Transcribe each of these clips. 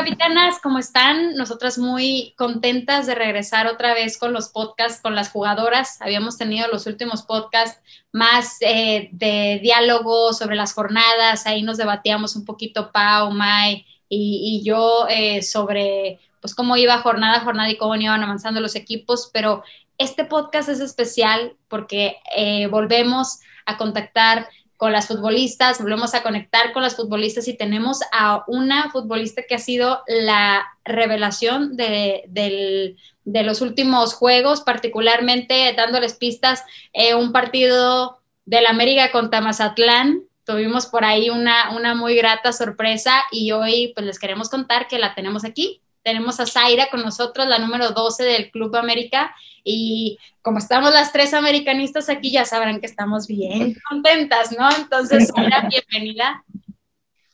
Capitanas, ¿cómo están? Nosotras muy contentas de regresar otra vez con los podcasts con las jugadoras. Habíamos tenido los últimos podcasts más eh, de diálogo sobre las jornadas. Ahí nos debatíamos un poquito Pau, Mai y, yo eh, sobre pues cómo iba jornada a jornada y cómo iban avanzando los equipos. Pero este podcast es especial porque eh, volvemos a contactar con las futbolistas, volvemos a conectar con las futbolistas y tenemos a una futbolista que ha sido la revelación de, los últimos juegos, particularmente dándoles pistas, eh, un partido del América contra Mazatlán. Tuvimos por ahí una, una muy grata sorpresa y hoy pues les queremos contar que la tenemos aquí tenemos a Zaira con nosotros, la número 12 del Club América. Y como estamos las tres americanistas aquí, ya sabrán que estamos bien contentas, ¿no? Entonces, Zaira, bienvenida.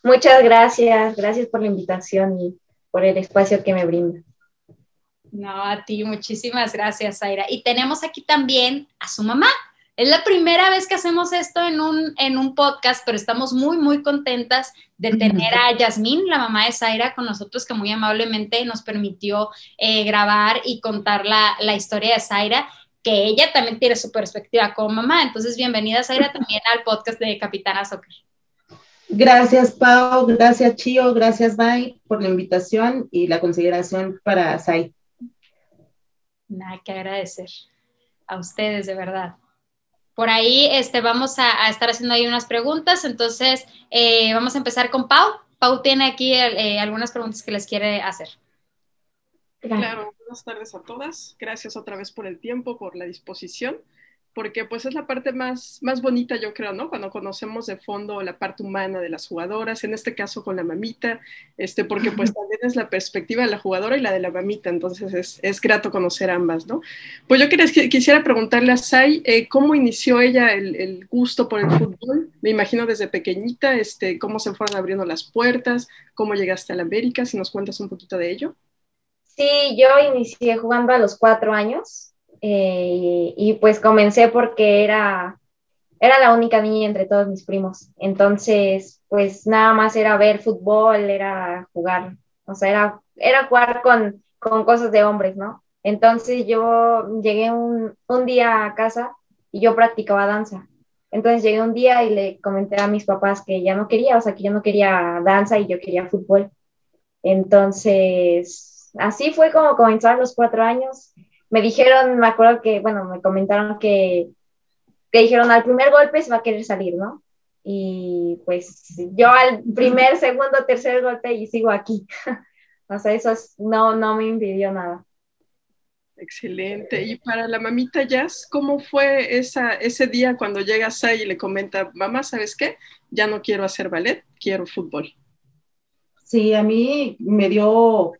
Muchas gracias, gracias por la invitación y por el espacio que me brinda. No, a ti, muchísimas gracias, Zaira. Y tenemos aquí también a su mamá, es la primera vez que hacemos esto en un, en un podcast, pero estamos muy, muy contentas de tener a Yasmín, la mamá de Zaira, con nosotros, que muy amablemente nos permitió eh, grabar y contar la, la historia de Zaira, que ella también tiene su perspectiva como mamá. Entonces, bienvenida, Zaira, también al podcast de Capitana Soccer. Gracias, Pau. Gracias, Chio. Gracias, Mai, por la invitación y la consideración para Zay. Nada que agradecer a ustedes, de verdad por ahí este, vamos a, estar haciendo ahí unas preguntas. Entonces, eh, vamos a empezar con Pau. Pau tiene aquí eh, algunas preguntas que les quiere hacer. Claro, buenas tardes a todas. Gracias otra vez por el tiempo, por la disposición porque pues es la parte más, más bonita, yo creo, ¿no? Cuando conocemos de fondo la parte humana de las jugadoras, en este caso con la mamita, este, porque pues también es la perspectiva de la jugadora y la de la mamita, entonces es, es grato conocer ambas, ¿no? Pues yo quería, quisiera preguntarle a Sai, eh, ¿cómo inició ella el, el, gusto por el fútbol? Me imagino desde pequeñita, este, ¿cómo se fueron abriendo las puertas? ¿Cómo llegaste a la América? Si nos cuentas un poquito de ello. Sí, yo inicié jugando a los cuatro años, eh, y pues comencé porque era, era la única niña entre todos mis primos. Entonces, pues nada más era ver fútbol, era jugar, o sea, era, era jugar con, con cosas de hombres, ¿no? Entonces yo llegué un, un día a casa y yo practicaba danza. Entonces llegué un día y le comenté a mis papás que ya no quería, o sea, que yo no quería danza y yo quería fútbol. Entonces, así fue como comenzaron los cuatro años me dijeron, me acuerdo que, bueno, me comentaron que, que dijeron al primer golpe se va a querer salir, ¿no? Y pues yo al primer, segundo, tercer golpe y sigo aquí. o sea, eso no, no me impidió nada. Excelente. Y para la mamita Jazz, ¿cómo fue esa, ese día cuando llegas ahí y le comenta, mamá, ¿sabes qué? Ya no quiero hacer ballet, quiero fútbol. Sí, a mí me dio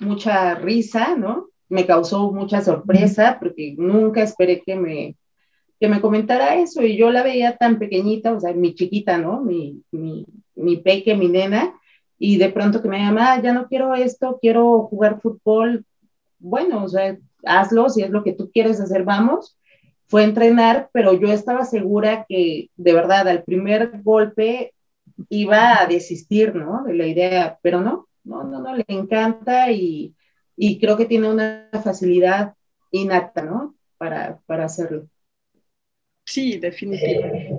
mucha risa, ¿no? Me causó mucha sorpresa porque nunca esperé que me, que me comentara eso y yo la veía tan pequeñita, o sea, mi chiquita, ¿no? Mi, mi, mi peque, mi nena, y de pronto que me llama, ah, ya no quiero esto, quiero jugar fútbol, bueno, o sea, hazlo, si es lo que tú quieres hacer, vamos. Fue entrenar, pero yo estaba segura que de verdad al primer golpe iba a desistir, ¿no? De la idea, pero no, no, no, no, le encanta y, y creo que tiene una facilidad innata, ¿no? Para, para hacerlo. Sí, definitivamente.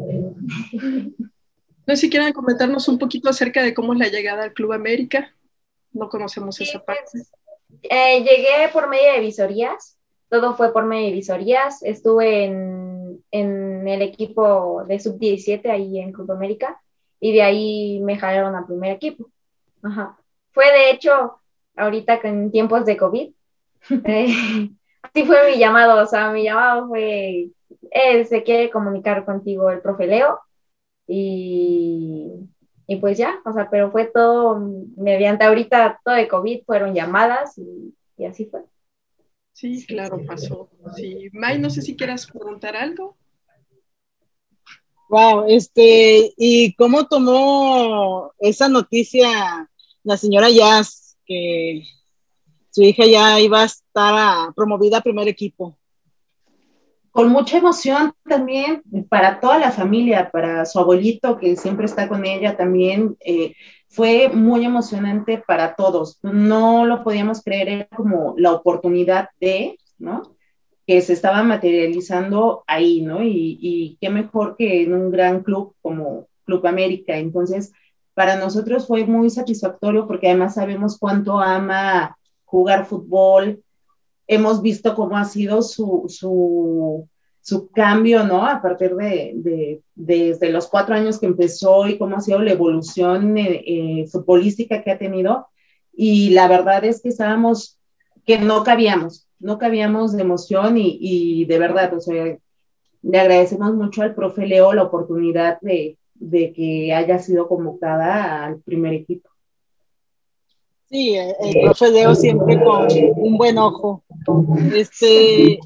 No sé si quieren comentarnos un poquito acerca de cómo es la llegada al Club América. No conocemos esa parte. Pues, eh, llegué por medio de visorías. Todo fue por medio de visorías. Estuve en, en el equipo de sub-17 ahí en Club América y de ahí me jalaron al primer equipo. Ajá. Fue de hecho ahorita en tiempos de COVID. Eh, así fue mi llamado, o sea, mi llamado fue, él se quiere comunicar contigo el profe Leo y, y pues ya, o sea, pero fue todo mediante ahorita todo de COVID, fueron llamadas y, y así fue. Sí, claro, pasó. Sí. May, no sé si quieras preguntar algo. Wow, este, ¿y cómo tomó esa noticia la señora Jazz que su hija ya iba a estar promovida a primer equipo? Con mucha emoción también para toda la familia, para su abuelito que siempre está con ella también. Eh, fue muy emocionante para todos. No lo podíamos creer, como la oportunidad de, ¿no? que se estaba materializando ahí, ¿no? Y, qué mejor que en un gran club como Club América. Entonces, para nosotros fue muy satisfactorio porque además sabemos cuánto ama jugar fútbol. Hemos visto cómo ha sido su, su, su cambio, ¿no? A partir de, desde los cuatro años que empezó y cómo ha sido la evolución eh, eh, futbolística que ha tenido. Y la verdad es que estábamos, que no cabíamos, no cabíamos de emoción y, de verdad, o sea, le agradecemos mucho al profe Leo la oportunidad de, que haya sido convocada al primer equipo. Sí, el, profe Leo siempre con un buen ojo. Este,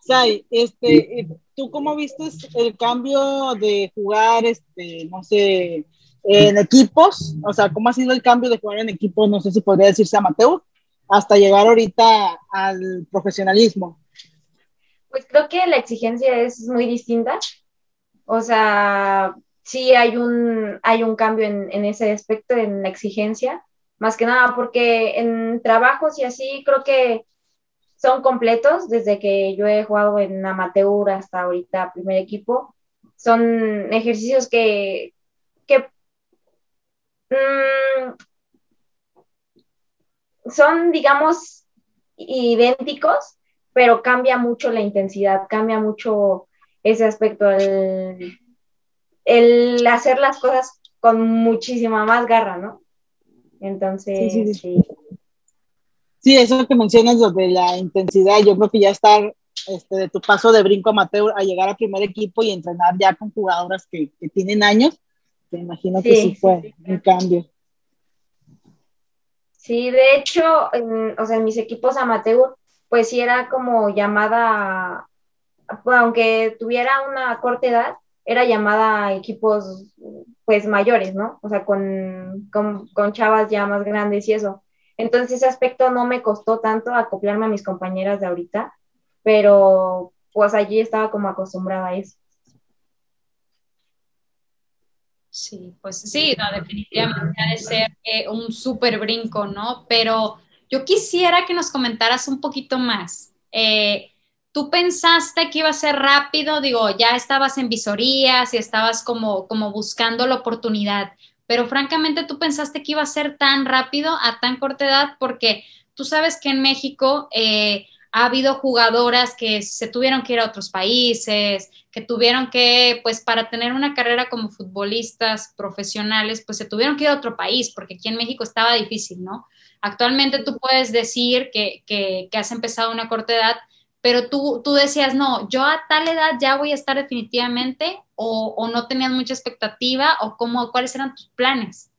Sai, este, ¿tú cómo viste el cambio de jugar, este, no sé, en equipos? O sea, ¿cómo ha sido el cambio de jugar en equipos? No sé si podría decirse amateur hasta llegar ahorita al profesionalismo? Pues creo que la exigencia es muy distinta. O sea, sí hay un, hay un cambio en, ese aspecto, en la exigencia, más que nada porque en trabajos y así creo que son completos desde que yo he jugado en amateur hasta ahorita primer equipo. Son ejercicios que, que mm, son, digamos, idénticos, pero cambia mucho la intensidad, cambia mucho ese aspecto, el, hacer las cosas con muchísima más garra, ¿no? Entonces, sí. Sí, eso que mencionas, de la intensidad, yo creo que ya estar este, de tu paso de brinco amateur a llegar al primer equipo y entrenar ya con jugadoras que, tienen años, te imagino que sí, fue un cambio. Sí, de hecho, en, o sea, en mis equipos amateur, pues sí era como llamada, aunque tuviera una corta edad, era llamada a equipos pues mayores, ¿no? O sea, con, con, chavas ya más grandes y eso. Entonces ese aspecto no me costó tanto acoplarme a mis compañeras de ahorita, pero pues allí estaba como acostumbrada a eso. Sí, pues sí, definitivamente ha de ser eh, un súper brinco, ¿no? Pero yo quisiera que nos comentaras un poquito más. Eh, ¿Tú pensaste que iba a ser rápido? Digo, ya estabas en visorías y estabas como, como buscando la oportunidad, pero francamente tú pensaste que iba a ser tan rápido a tan corta edad porque tú sabes que en México eh, ha habido jugadoras que se tuvieron que ir a otros países, que tuvieron que, pues para tener una carrera como futbolistas profesionales, pues se tuvieron que ir a otro país, porque aquí en México estaba difícil, ¿no? Actualmente tú puedes decir que, que, has empezado a una corta edad, pero tú, tú decías, no, yo a tal edad ya voy a estar definitivamente, o, o no tenías mucha expectativa, o cómo, cuáles eran tus planes.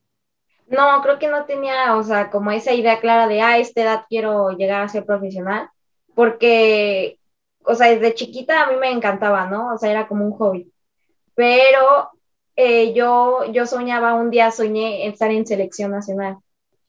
No, creo que no tenía, o sea, como esa idea clara de, ah, a esta edad quiero llegar a ser profesional porque, o sea, desde chiquita a mí me encantaba, ¿no? O sea, era como un hobby. Pero eh, yo, yo soñaba, un día soñé estar en selección nacional.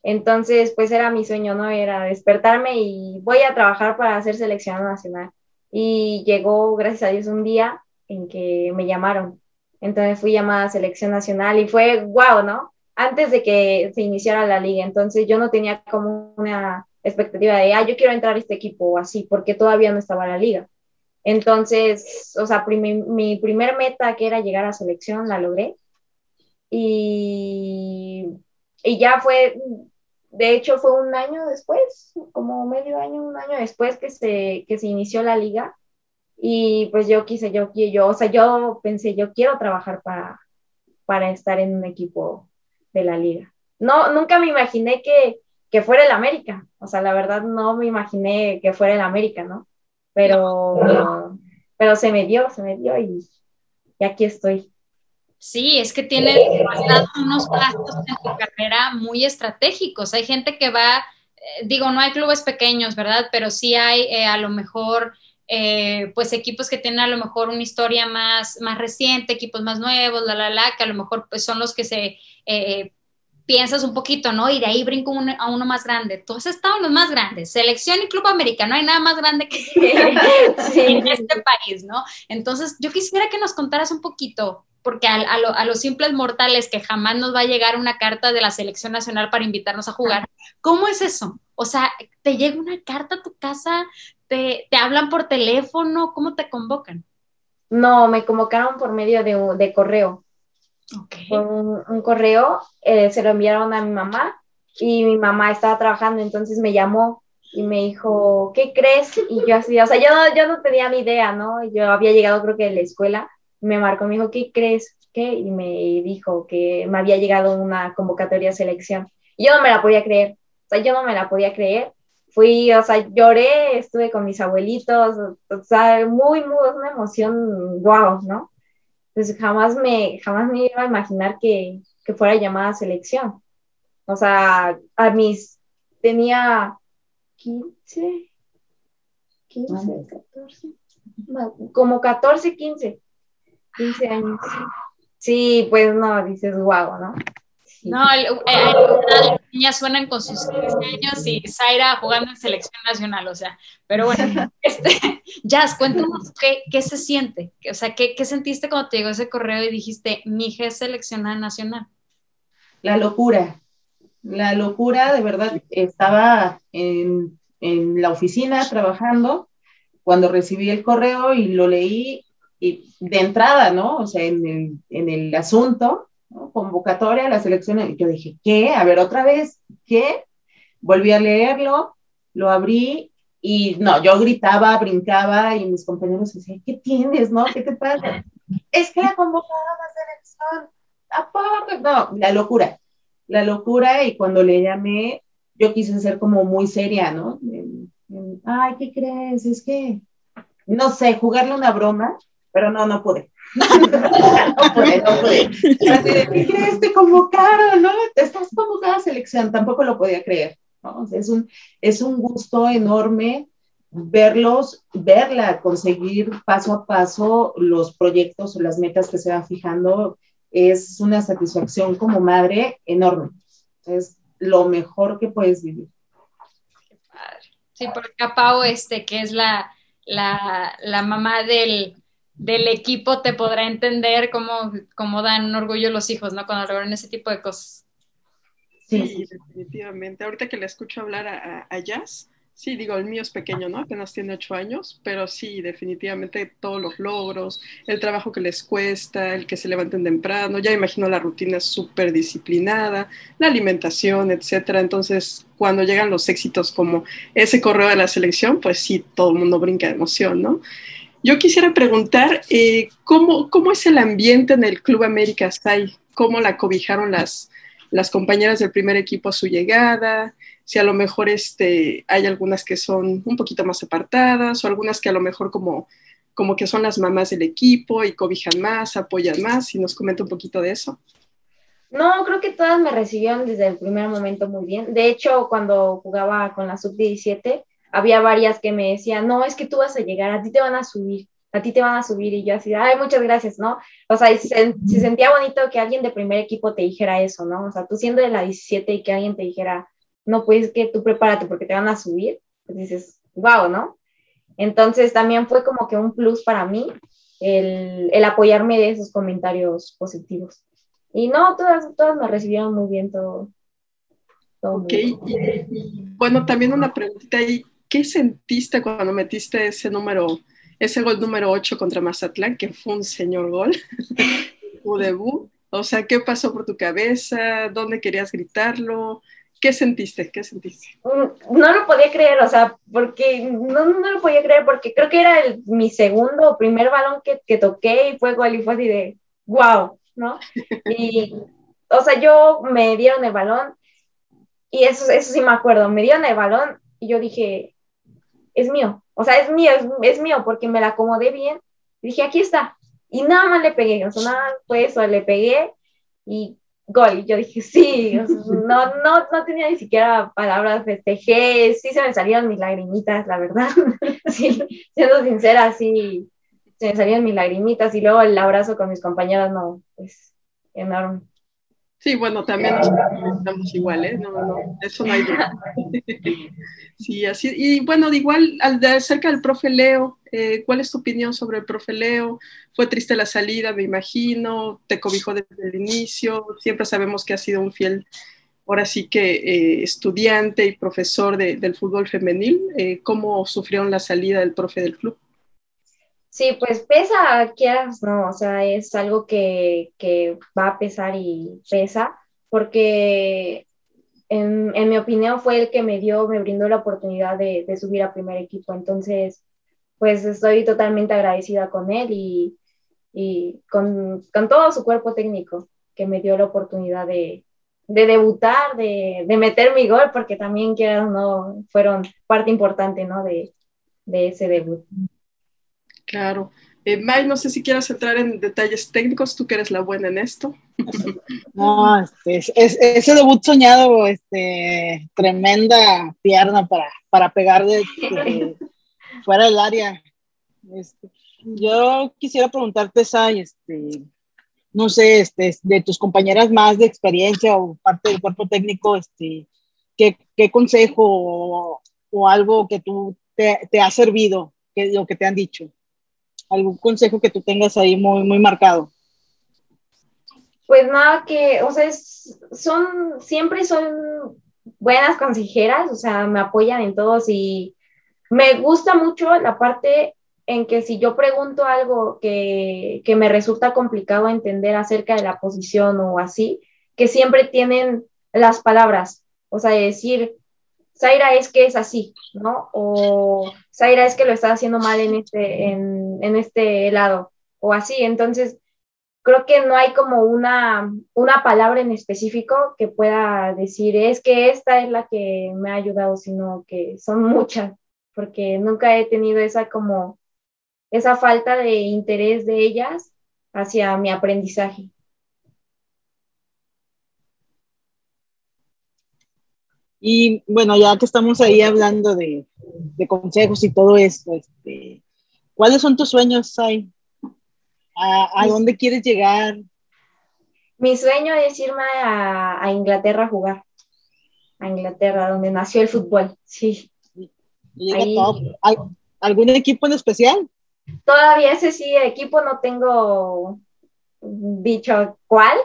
Entonces, pues era mi sueño, ¿no? Era despertarme y voy a trabajar para hacer selección nacional. Y llegó, gracias a Dios, un día en que me llamaron. Entonces fui llamada a selección nacional y fue guau, ¿no? Antes de que se iniciara la liga. Entonces yo no tenía como una expectativa de, ah, yo quiero entrar a este equipo o así, porque todavía no estaba la liga. Entonces, o sea, mi primer meta que era llegar a selección la logré. Y, y ya fue, de hecho fue un año después, como medio año, un año después que se, que se inició la liga. Y pues yo quise, yo, yo, o sea, yo pensé, yo quiero trabajar para, para estar en un equipo de la liga. No, nunca me imaginé que, que fuera el América. O sea, la verdad no me imaginé que fuera el América, ¿no? Pero, pero, se me dio, se me dio y, aquí estoy. Sí, es que tiene unos pasos en tu carrera muy estratégicos. Hay gente que va, eh, digo, no hay clubes pequeños, ¿verdad? Pero sí hay eh, a lo mejor, eh, pues equipos que tienen a lo mejor una historia más, más reciente, equipos más nuevos, la, la, la, que a lo mejor pues, son los que se piensas un poquito, ¿no? Y de ahí brinco a uno más grande. Tú has estado en los más grandes, selección y club americano, no hay nada más grande que en este país, ¿no? Entonces, yo quisiera que nos contaras un poquito, porque a, a, los simples mortales que jamás nos va a llegar una carta de la selección nacional para invitarnos a jugar, ¿cómo es eso? O sea, ¿te llega una carta a tu casa? ¿Te, te hablan por teléfono? ¿Cómo te convocan? No, me convocaron por medio de, de correo. Por un, correo, eh, se lo enviaron a mi mamá y mi mamá estaba trabajando, entonces me llamó y me dijo, ¿qué crees? Y yo así, o sea, yo no, yo no tenía ni idea, ¿no? Yo había llegado creo que de la escuela, me marcó, me dijo, ¿qué crees? ¿Qué? Y me dijo que me había llegado una convocatoria de selección. Y yo no me la podía creer, o sea, yo no me la podía creer. Fui, o sea, lloré, estuve con mis abuelitos, o sea, muy, muy, una emoción, wow, ¿no? Entonces jamás me, jamás me iba a imaginar que, que fuera llamada a selección. O sea, a mis, tenía 15, 15, 14, como 14, 15, 15 años. Sí, pues no, dices guau, ¿no? No, las niñas suenan con sus 15 años y Zaira jugando en selección nacional, o sea, pero bueno, este, Jazz, cuéntanos qué, qué se siente, o sea, ¿qué, ¿qué, sentiste cuando te llegó ese correo y dijiste, mi hija es seleccionada nacional? La locura, la locura, de verdad, estaba en, en la oficina trabajando cuando recibí el correo y lo leí y de entrada, ¿no? O sea, en el, en el asunto, convocatoria a la selección. Y yo dije, ¿qué? A ver, otra vez, ¿qué? Volví a leerlo, lo abrí y no, yo gritaba, brincaba y mis compañeros decían, ¿qué tienes, no? ¿Qué te pasa? es que la convocada a la selección, aparte, no, la locura, la locura y cuando le llamé, yo quise ser como muy seria, ¿no? Ay, ¿qué crees? Es que, no sé, jugarle una broma, pero no, no pude no puede, no puede. ¿Qué crees? Te convocaron, ¿no? Estás convocada a selección, tampoco lo podía creer, ¿no? es, un, es un gusto enorme verlos, verla, conseguir paso a paso los proyectos o las metas que se van fijando, es una satisfacción como madre enorme. Es lo mejor que puedes vivir. Qué padre. Sí, porque Pau, este, que es la, la, la mamá del, del equipo te podrá entender cómo, cómo dan orgullo los hijos, ¿no? Cuando logran ese tipo de cosas. Sí, definitivamente. Ahorita que le escucho hablar a, Jazz, sí, digo, el mío es pequeño, ¿no? Apenas tiene ocho años, pero sí, definitivamente todos los logros, el trabajo que les cuesta, el que se levanten temprano, ya imagino la rutina súper disciplinada, la alimentación, etcétera. Entonces, cuando llegan los éxitos como ese correo de la selección, pues sí, todo el mundo brinca de emoción, ¿no? Yo quisiera preguntar, eh, ¿cómo, ¿cómo, es el ambiente en el Club América? ¿Cómo la cobijaron las, las compañeras del primer equipo a su llegada? Si a lo mejor este, hay algunas que son un poquito más apartadas o algunas que a lo mejor como, como que son las mamás del equipo y cobijan más, apoyan más. Si nos comenta un poquito de eso. No, creo que todas me recibieron desde el primer momento muy bien. De hecho, cuando jugaba con la sub-17, había varias que me decían, no, es que tú vas a llegar, a ti te van a subir, a ti te van a subir, y yo así, ay, muchas gracias, ¿no? O sea, se, sentía bonito que alguien de primer equipo te dijera eso, ¿no? O sea, tú siendo de la 17 y que alguien te dijera, no, pues que tú prepárate porque te van a subir, pues dices, wow, ¿no? Entonces también fue como que un plus para mí el, el apoyarme de esos comentarios positivos. Y no, todas, todas me recibieron muy bien todo. ok, bueno, también una preguntita ahí, ¿qué sentiste cuando metiste ese número, ese gol número 8 contra Mazatlán, que fue un señor gol, tu debut? O sea, ¿qué pasó por tu cabeza? ¿Dónde querías gritarlo? ¿Qué sentiste? ¿Qué sentiste? Mm, no lo podía creer, o sea, porque no, no lo podía creer porque creo que era el, mi segundo o primer balón que, que toqué y fue gol y fue así de wow, ¿no? Y, o sea, yo me dieron el balón y eso, eso sí me acuerdo, me dieron el balón y yo dije, es mío, o sea, es mío, es, mío porque me la acomodé bien. dije, aquí está. y nada más le pegué, o sea, nada fue eso, le pegué y gol. Y yo dije, sí, no, no, no tenía ni siquiera palabras, festejé, sí se me salieron mis lagrimitas, la verdad. sí, siendo sincera, sí, se me salieron mis lagrimitas y luego el abrazo con mis compañeras, no, pues enorme. Sí, bueno, también estamos igual, ¿eh? No, no, eso no hay duda. sí, así, y bueno, igual al de acerca del profe Leo, eh, ¿cuál es tu opinión sobre el profe Leo? Fue triste la salida, me imagino, te cobijó desde el inicio, siempre sabemos que ha sido un fiel, ahora sí que eh, estudiante y profesor de, del fútbol femenil. Eh, ¿Cómo sufrieron la salida del profe del club? Sí, pues pesa, quieras, no, o sea, es algo que, que va a pesar y pesa, porque en, en, mi opinión fue el que me dio, me brindó la oportunidad de, de, subir a primer equipo, entonces, pues estoy totalmente agradecida con él y, y con, con, todo su cuerpo técnico que me dio la oportunidad de, de debutar, de, de, meter mi gol, porque también, quieras, no, fueron parte importante, ¿no? De, de ese debut. Claro. Eh, May, no sé si quieras entrar en detalles técnicos, tú que eres la buena en esto. No, este, es, es, ese debut soñado, este, tremenda pierna para, para pegar de, de fuera del área. Este, yo quisiera preguntarte, Sai, este, no sé, este, de tus compañeras más de experiencia o parte del cuerpo técnico, este, ¿qué, qué consejo o, o, algo que tú te, te ha servido, que, lo que te han dicho? Algún consejo que tú tengas ahí muy, muy marcado. Pues nada, que, o sea, son, siempre son buenas consejeras, o sea, me apoyan en todos y me gusta mucho la parte en que si yo pregunto algo que, que me resulta complicado entender acerca de la posición o así, que siempre tienen las palabras, o sea, decir, Zaira es que es así, ¿no? O Zaira es que lo está haciendo mal en este, en, en este lado, o así. Entonces, creo que no hay como una, una palabra en específico que pueda decir, es que esta es la que me ha ayudado, sino que son muchas, porque nunca he tenido esa como, esa falta de interés de ellas hacia mi aprendizaje. Y bueno, ya que estamos ahí hablando de, de consejos y todo esto, este, ¿cuáles son tus sueños, Sai? ¿A, a dónde quieres llegar? Mi sueño es irme a, a, Inglaterra a jugar. A Inglaterra, donde nació el fútbol, sí. Ahí. ¿Algún equipo en especial? Todavía ese sí, equipo no tengo dicho cuál,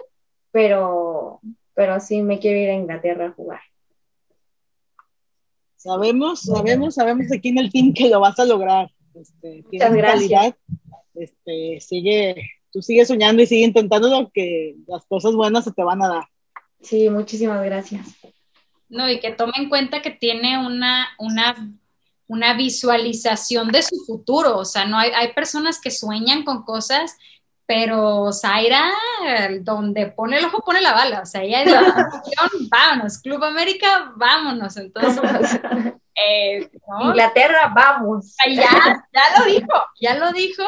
pero, pero sí me quiero ir a Inglaterra a jugar. Sabemos, sabemos, sabemos aquí en el team que lo vas a lograr. Este, Muchas gracias. Calidad, este, sigue, tú sigues soñando y sigue intentándolo que las cosas buenas se te van a dar. Sí, muchísimas gracias. No, y que tome en cuenta que tiene una, una, una visualización de su futuro. O sea, no hay, hay personas que sueñan con cosas pero Zaira, donde pone el ojo, pone la bala. O sea, ella es la vámonos. Club América, vámonos. Entonces, eh, ¿no? Inglaterra, vamos. Ya, ya lo dijo, ya lo dijo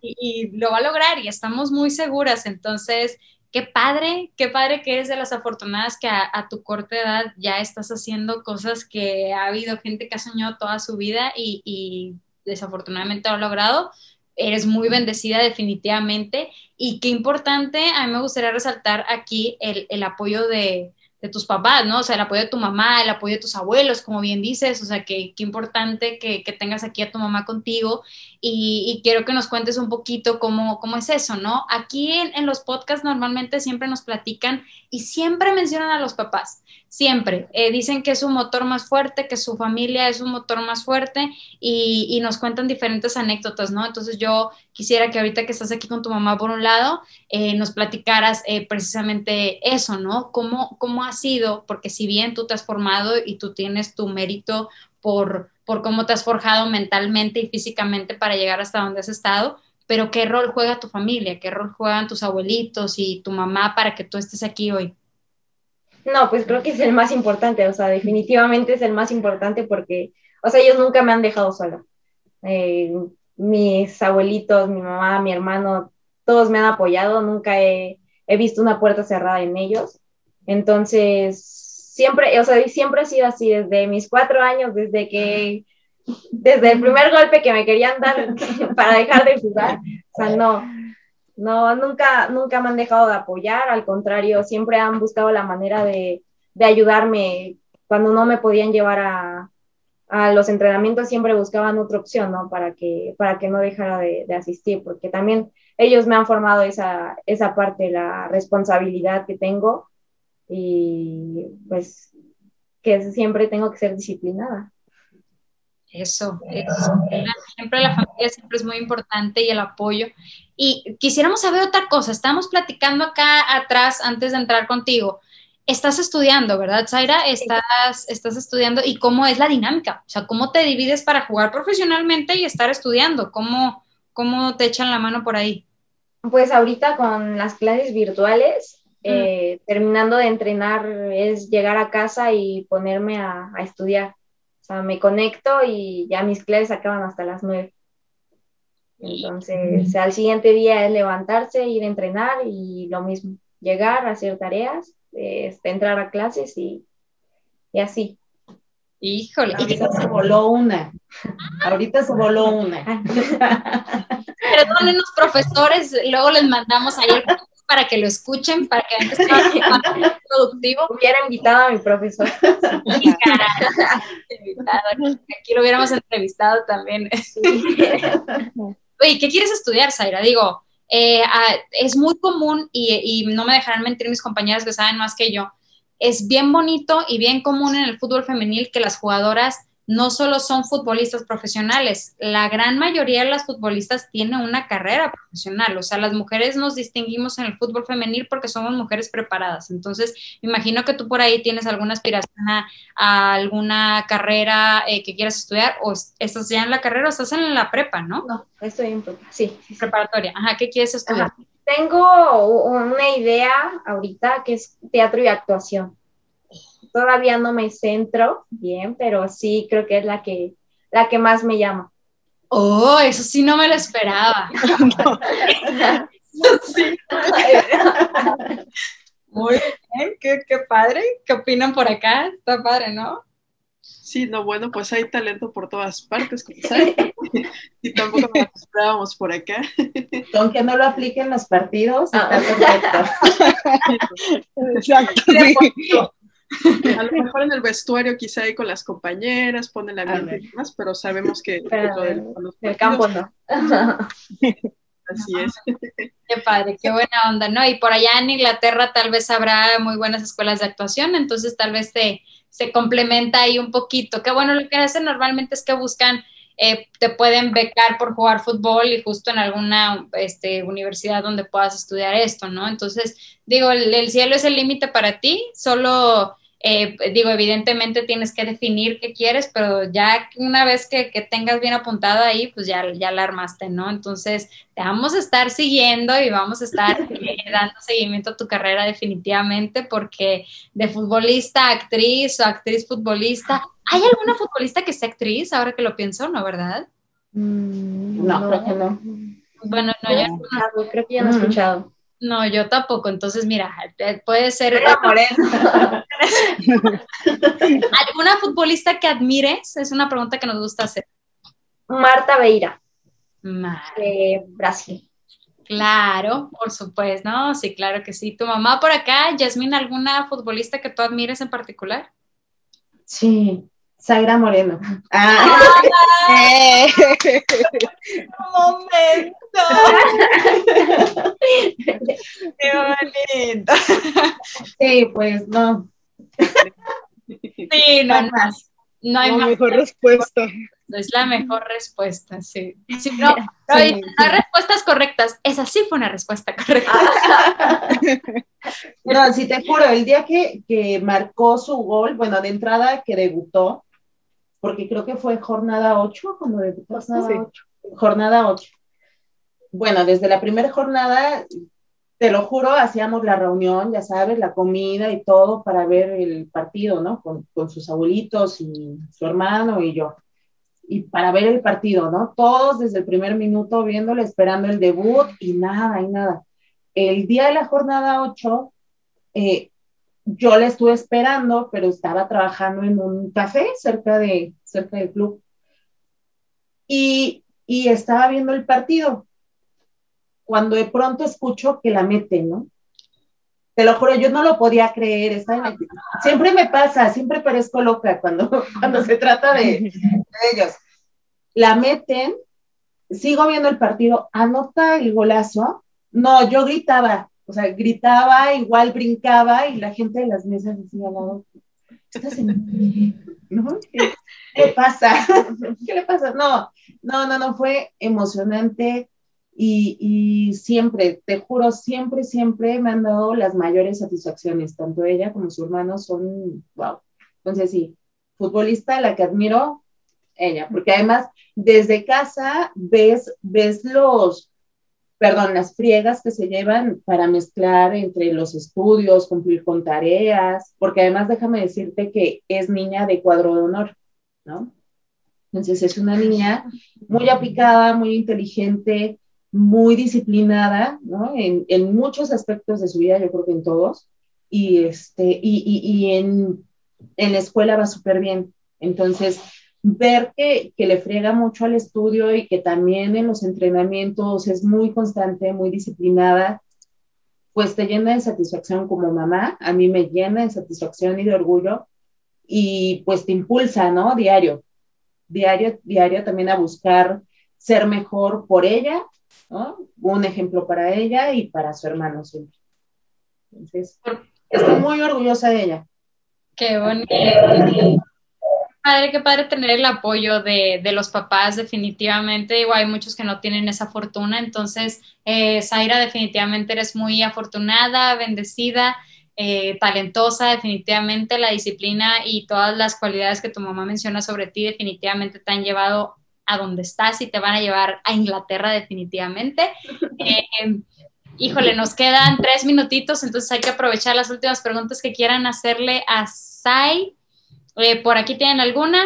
y, y, y, lo va a lograr y estamos muy seguras. Entonces, qué padre, qué padre que eres de las afortunadas que a, a tu corta edad ya estás haciendo cosas que ha habido gente que ha soñado toda su vida y, y desafortunadamente lo ha logrado eres muy bendecida definitivamente y qué importante, a mí me gustaría resaltar aquí el, el apoyo de, de, tus papás, ¿no? O sea, el apoyo de tu mamá, el apoyo de tus abuelos, como bien dices, o sea, que qué importante que, que, tengas aquí a tu mamá contigo y, quiero que nos cuentes un poquito cómo, cómo es eso, ¿no? Aquí en, los podcasts normalmente siempre nos platican y siempre mencionan a los papás siempre. Eh, dicen que es un motor más fuerte, que su familia es un motor más fuerte y, y, nos cuentan diferentes anécdotas, ¿no? Entonces yo quisiera que ahorita que estás aquí con tu mamá por un lado, eh, nos platicaras eh, precisamente eso, ¿no? ¿Cómo, ¿Cómo ha sido? Porque si bien tú te has formado y tú tienes tu mérito por, por cómo te has forjado mentalmente y físicamente para llegar hasta donde has estado, pero ¿qué rol juega tu familia? ¿Qué rol juegan tus abuelitos y tu mamá para que tú estés aquí hoy? No, pues creo que es el más importante, o sea, definitivamente es el más importante porque, o sea, ellos nunca me han dejado sola. Eh, mis abuelitos, mi mamá, mi hermano, todos me han apoyado, nunca he, he visto una puerta cerrada en ellos. Entonces, siempre, o sea, siempre ha sido así desde mis cuatro años, desde que, desde el primer golpe que me querían dar para dejar de jugar, o sea, no, no, nunca, nunca me han dejado de apoyar, al contrario, siempre han buscado la manera de, de ayudarme cuando no me podían llevar a, a, los entrenamientos, siempre buscaban otra opción, ¿no? Para que, para que no dejara de, de asistir, porque también ellos me han formado esa, esa parte, la responsabilidad que tengo y pues que siempre tengo que ser disciplinada. Eso, eso. Siempre la familia siempre es muy importante y el apoyo. Y quisiéramos saber otra cosa. Estamos platicando acá atrás antes de entrar contigo. Estás estudiando, ¿verdad, Zaira? Estás, estás estudiando y cómo es la dinámica. O sea, ¿cómo te divides para jugar profesionalmente y estar estudiando? ¿Cómo, cómo te echan la mano por ahí? Pues ahorita con las clases virtuales, eh, terminando de entrenar es llegar a casa y ponerme a, estudiar. O sea, me conecto y ya mis clases acaban hasta las nueve. Entonces, al siguiente día es levantarse, ir a entrenar y lo mismo, llegar, hacer tareas, este, entrar a clases y, y así. Híjole. Ahorita se voló una. Ahorita se voló una. Perdonen los profesores, luego les mandamos ahí para que lo escuchen, para que que más productivo. Hubiera invitado a mi profesor. Aquí lo hubiéramos entrevistado también. Oye, ¿qué quieres estudiar, Zaira? Digo, eh, es muy común y, y no me dejarán mentir mis compañeras que saben más que yo es bien bonito y bien común en el fútbol femenil que las jugadoras no solo son futbolistas profesionales, la gran mayoría de las futbolistas tienen una carrera profesional, o sea, las mujeres nos distinguimos en el fútbol femenil porque somos mujeres preparadas. Entonces, me imagino que tú por ahí tienes alguna aspiración a, alguna carrera eh, que quieras estudiar, o estás ya en la carrera o estás en la prepa, ¿no? No, estoy en prepa, sí. Preparatoria, ajá, ¿qué quieres estudiar? Tengo una idea ahorita que es teatro y actuación. Todavía no me centro bien, pero sí creo que es la que, la que más me llama. Oh, eso sí no me lo esperaba. Muy bien, qué, qué padre. ¿Qué opinan por acá? Está padre, ¿no? Sí, no, bueno, pues hay talento por todas partes, y tampoco nos esperábamos por acá. Aunque no lo apliquen los partidos, está perfecto. Exacto. A lo mejor en el vestuario quizá ahí con las compañeras, ponen la mente y demás, pero sabemos que el campo no. Así es. Qué padre, qué buena onda, ¿no? Y por allá en Inglaterra tal vez habrá muy buenas escuelas de actuación, entonces tal vez te, se complementa ahí un poquito. Que bueno, lo que hacen normalmente es que buscan, eh, te pueden becar por jugar fútbol y justo en alguna este, universidad donde puedas estudiar esto, ¿no? Entonces, digo, el cielo es el límite para ti, solo eh, digo, evidentemente tienes que definir qué quieres, pero ya una vez que, tengas bien apuntado ahí, pues ya, ya la armaste, ¿no? Entonces, te vamos a estar siguiendo y vamos a estar eh, dando seguimiento a tu carrera definitivamente, porque de futbolista actriz o actriz futbolista, ¿hay alguna futbolista que sea actriz ahora que lo pienso, no, verdad? Mm, no, creo que no. Bueno, no, ya no. Creo que ya no he escuchado. No, yo tampoco. Entonces, mira, eh, puede ser. ¿Alguna futbolista que admires? Es una pregunta que nos gusta hacer. Marta Beira. De Brasil. Claro, por supuesto, ¿no? Sí, claro que sí. ¿Tu mamá por acá, Yasmín, alguna futbolista que tú admires en particular? Sí, Zaira Moreno. Ah. Un momento. Qué bonito. Sí, pues no. Sí, no, no, no hay la mejor respuesta. Es la mejor respuesta, sí. no, no, hay, respuestas correctas. Esa sí fue una respuesta correcta. no, sí te juro, el día que, que marcó su gol, bueno, de entrada que debutó, porque creo que fue jornada 8 cuando debutó. Jornada 8. Jornada 8. Bueno, desde la primera jornada, te lo juro, hacíamos la reunión, ya sabes, la comida y todo para ver el partido, ¿no? Con, sus abuelitos y su hermano y yo. y para ver el partido, ¿no? Todos desde el primer minuto viéndolo, esperando el debut y nada, y nada. El día de la jornada 8, eh, yo la estuve esperando, pero estaba trabajando en un café cerca, de, cerca del club. Y, y estaba viendo el partido. Cuando de pronto escucho que la mete, ¿no? Te lo juro, yo no lo podía creer. Siempre me pasa, siempre parezco loca cuando, cuando se trata de, ellos. La meten, sigo viendo el partido, anota el golazo. No, yo gritaba, o sea, gritaba, igual brincaba y la gente de las mesas decía al lado, ¿no? ¿Qué, pasa? ¿Qué le pasa? No, no, no, no, fue emocionante y, siempre, te juro, siempre, siempre me han dado las mayores satisfacciones, tanto ella como su hermano son, wow. Entonces sí, futbolista, la que admiro, ella, porque además desde casa ves, ves los, perdón, las friegas que se llevan para mezclar entre los estudios, cumplir con tareas, porque además déjame decirte que es niña de cuadro de honor, ¿no? Entonces es una niña muy aplicada, muy inteligente, muy disciplinada, ¿no? En, muchos aspectos de su vida, yo creo que en todos, y, este, y, y, y en, en, la escuela va súper bien. Entonces, ver que, que, le friega mucho al estudio y que también en los entrenamientos es muy constante, muy disciplinada, pues te llena de satisfacción como mamá, a mí me llena de satisfacción y de orgullo, y pues te impulsa, ¿no? Diario, diario, diario también a buscar ser mejor por ella un ejemplo para ella y para su hermano siempre. Entonces, estoy muy orgullosa de ella. Qué bonito. Padre, qué padre tener el apoyo de, los papás, definitivamente. Igual hay muchos que no tienen esa fortuna. Entonces, eh, Zaira, definitivamente eres muy afortunada, bendecida. Eh, talentosa, definitivamente la disciplina y todas las cualidades que tu mamá menciona sobre ti definitivamente te han llevado a donde estás y te van a llevar a Inglaterra definitivamente. Eh, híjole, nos quedan tres minutitos, entonces hay que aprovechar las últimas preguntas que quieran hacerle a Sai. Eh, ¿Por aquí tienen alguna?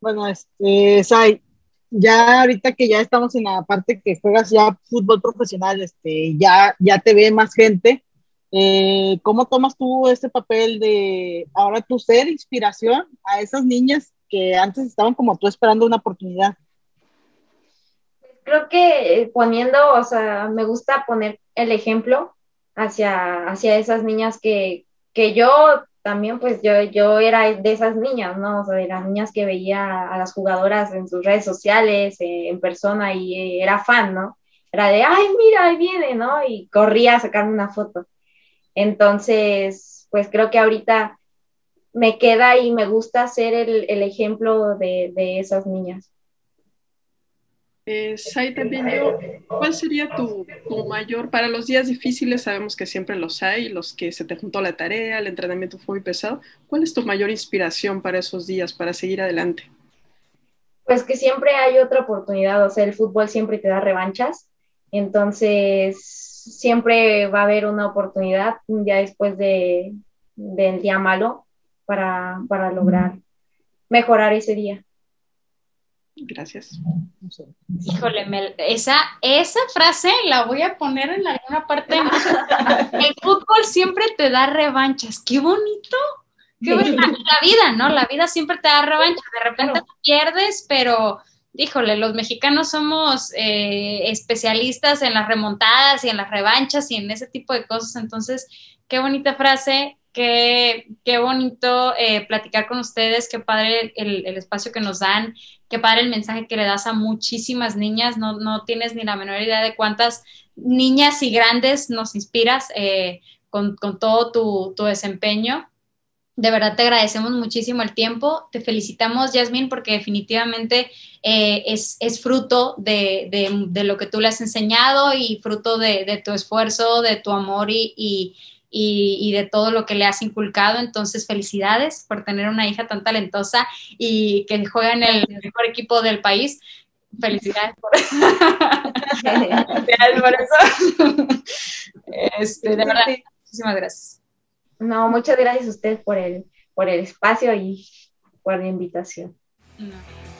Bueno, este, Sai, ya ahorita que ya estamos en la parte que juegas ya fútbol profesional, este, ya, ya te ve más gente. Eh, ¿Cómo tomas tú este papel de ahora tú ser inspiración a esas niñas que antes estaban como tú esperando una oportunidad? Creo que poniendo, o sea, me gusta poner el ejemplo hacia, hacia esas niñas que, que yo también, pues yo, yo era de esas niñas, ¿no? O sea, de las niñas que veía a las jugadoras en sus redes sociales, eh, en persona, y eh, era fan, ¿no? Era de, ay, mira, ahí viene, ¿no? Y corría a sacarme una foto. Entonces, pues creo que ahorita me queda y me gusta ser el, ejemplo de, esas niñas. Eh, ¿cuál sería tu, mayor, para los días difíciles sabemos que siempre los hay, los que se te juntó la tarea, el entrenamiento fue muy pesado, ¿cuál es tu mayor inspiración para esos días, para seguir adelante? Pues que siempre hay otra oportunidad, o sea, el fútbol siempre te da revanchas, entonces siempre va a haber una oportunidad ya después de, del día malo para, para lograr mejorar ese día. Gracias. Híjole, esa, esa frase la voy a poner en alguna parte. El fútbol siempre te da revanchas. Qué bonito. Qué bonito. La vida, ¿no? La vida siempre te da revanchas. De repente pierdes, pero híjole, los mexicanos somos eh, especialistas en las remontadas y en las revanchas y en ese tipo de cosas. Entonces, qué bonita frase, qué, qué bonito eh, platicar con ustedes, qué padre el, espacio que nos dan, qué padre el mensaje que le das a muchísimas niñas. No, no tienes ni la menor idea de cuántas niñas y grandes nos inspiras eh, con, con, todo tu, tu desempeño. De verdad te agradecemos muchísimo el tiempo. Te felicitamos, Yasmin, porque definitivamente eh, es, fruto de, lo que tú le has enseñado y fruto de, tu esfuerzo, de tu amor y, de todo lo que le has inculcado. Entonces, felicidades por tener una hija tan talentosa y que juega en el mejor equipo del país. Felicidades por, eso. Este, de verdad, muchísimas gracias. No, muchas gracias a usted por el, por el espacio y por la invitación. No.